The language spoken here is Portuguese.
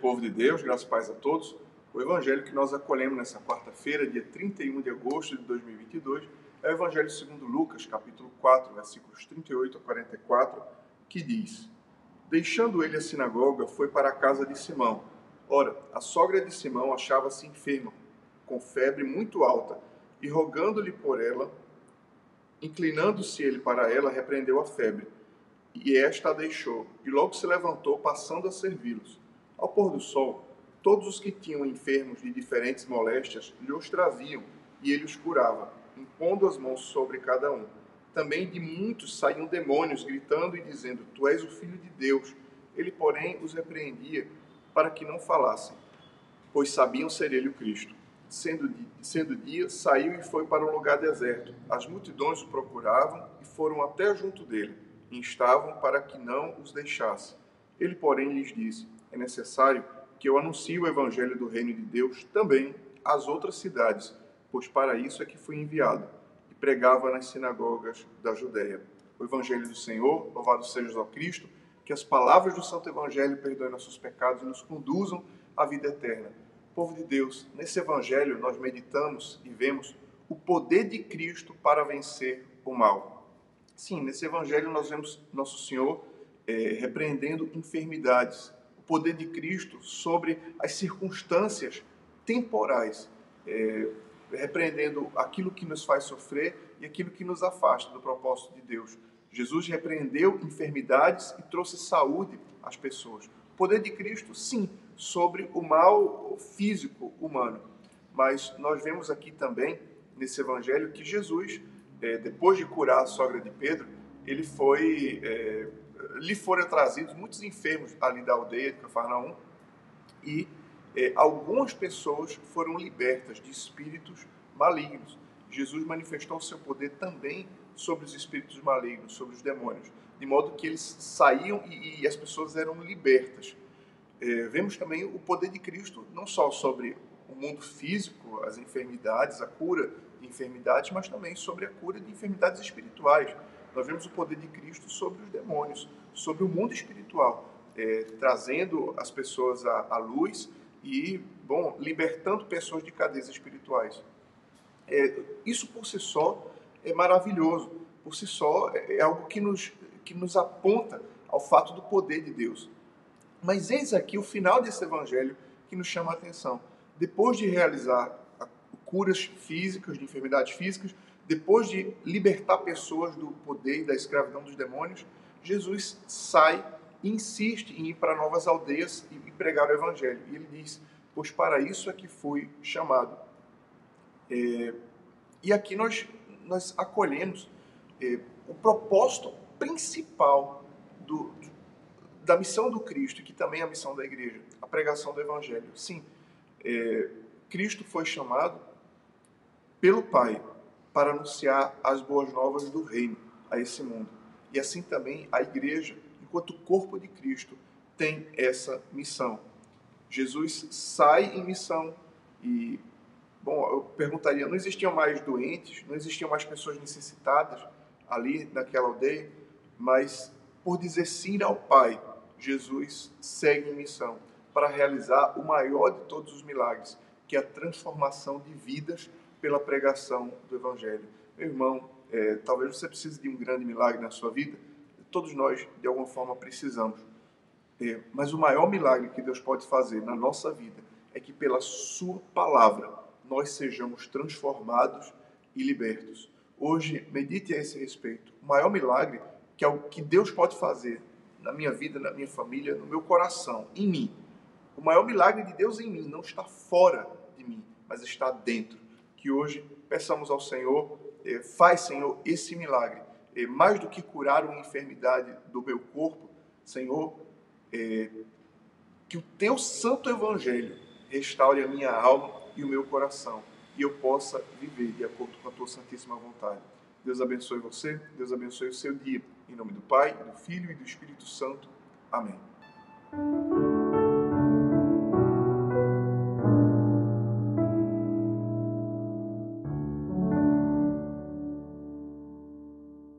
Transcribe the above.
Povo de Deus, graças e paz a todos. O evangelho que nós acolhemos nessa quarta-feira, dia 31 de agosto de 2022, é o evangelho segundo Lucas, capítulo 4, versículos 38 a 44, que diz: Deixando ele a sinagoga, foi para a casa de Simão. Ora, a sogra de Simão achava-se enferma, com febre muito alta, e rogando-lhe por ela, inclinando-se ele para ela, repreendeu a febre. E esta a deixou, e logo se levantou, passando a servi-los. Ao pôr do sol, todos os que tinham enfermos de diferentes moléstias lhe os traziam, e ele os curava, impondo as mãos sobre cada um. Também de muitos saíam demônios, gritando e dizendo: Tu és o filho de Deus. Ele, porém, os repreendia para que não falassem, pois sabiam ser ele o Cristo. Sendo, sendo dia, saiu e foi para um lugar deserto. As multidões o procuravam e foram até junto dele instavam para que não os deixasse. Ele, porém, lhes disse: É necessário que eu anuncie o evangelho do reino de Deus também às outras cidades, pois para isso é que fui enviado. E pregava nas sinagogas da Judéia. O evangelho do Senhor, louvado seja o Cristo, que as palavras do Santo Evangelho perdoem nossos pecados e nos conduzam à vida eterna. Povo de Deus, nesse evangelho nós meditamos e vemos o poder de Cristo para vencer o mal. Sim, nesse evangelho nós vemos Nosso Senhor é, repreendendo enfermidades, poder de Cristo sobre as circunstâncias temporais, é, repreendendo aquilo que nos faz sofrer e aquilo que nos afasta do propósito de Deus. Jesus repreendeu enfermidades e trouxe saúde às pessoas. O poder de Cristo, sim, sobre o mal físico humano. Mas nós vemos aqui também, nesse evangelho, que Jesus é, depois de curar a sogra de Pedro, ele foi, é, lhe foram trazidos muitos enfermos ali da aldeia de Cafarnaum e é, algumas pessoas foram libertas de espíritos malignos. Jesus manifestou o seu poder também sobre os espíritos malignos, sobre os demônios, de modo que eles saíam e, e as pessoas eram libertas. É, vemos também o poder de Cristo, não só sobre o mundo físico, as enfermidades, a cura de enfermidades, mas também sobre a cura de enfermidades espirituais. Nós vemos o poder de Cristo sobre os demônios, sobre o mundo espiritual, é, trazendo as pessoas à, à, luz e, bom, libertando pessoas de cadeias espirituais. É, isso por si só é maravilhoso, por si só é, é algo que nos, que nos aponta ao fato do poder de Deus. Mas eis aqui o final desse evangelho que nos chama a atenção. Depois de realizar curas físicas, de enfermidades físicas, depois de libertar pessoas do poder e da escravidão dos demônios, Jesus sai e insiste em ir para novas aldeias e pregar o evangelho. E ele diz: Pois para isso é que fui chamado. É, e aqui nós, nós acolhemos é, o propósito principal do, da missão do Cristo, que também é a missão da igreja, a pregação do evangelho. Sim, é, Cristo foi chamado pelo Pai para anunciar as boas novas do reino a esse mundo. E assim também a igreja, enquanto corpo de Cristo, tem essa missão. Jesus sai em missão e, bom, eu perguntaria, não existiam mais doentes, não existiam mais pessoas necessitadas ali naquela aldeia, mas por dizer sim ao Pai, Jesus segue em missão para realizar o maior de todos os milagres, que é a transformação de vidas pela pregação do Evangelho. Meu irmão, é, talvez você precise de um grande milagre na sua vida, todos nós, de alguma forma, precisamos. É, mas o maior milagre que Deus pode fazer na nossa vida é que, pela Sua palavra, nós sejamos transformados e libertos. Hoje, medite a esse respeito. O maior milagre que é o que Deus pode fazer na minha vida, na minha família, no meu coração, em mim. O maior milagre de Deus em mim não está fora de mim, mas está dentro que hoje peçamos ao Senhor, eh, faz, Senhor, esse milagre. Eh, mais do que curar uma enfermidade do meu corpo, Senhor, eh, que o teu santo evangelho restaure a minha alma e o meu coração e eu possa viver de acordo com a tua santíssima vontade. Deus abençoe você, Deus abençoe o seu dia. Em nome do Pai, do Filho e do Espírito Santo. Amém.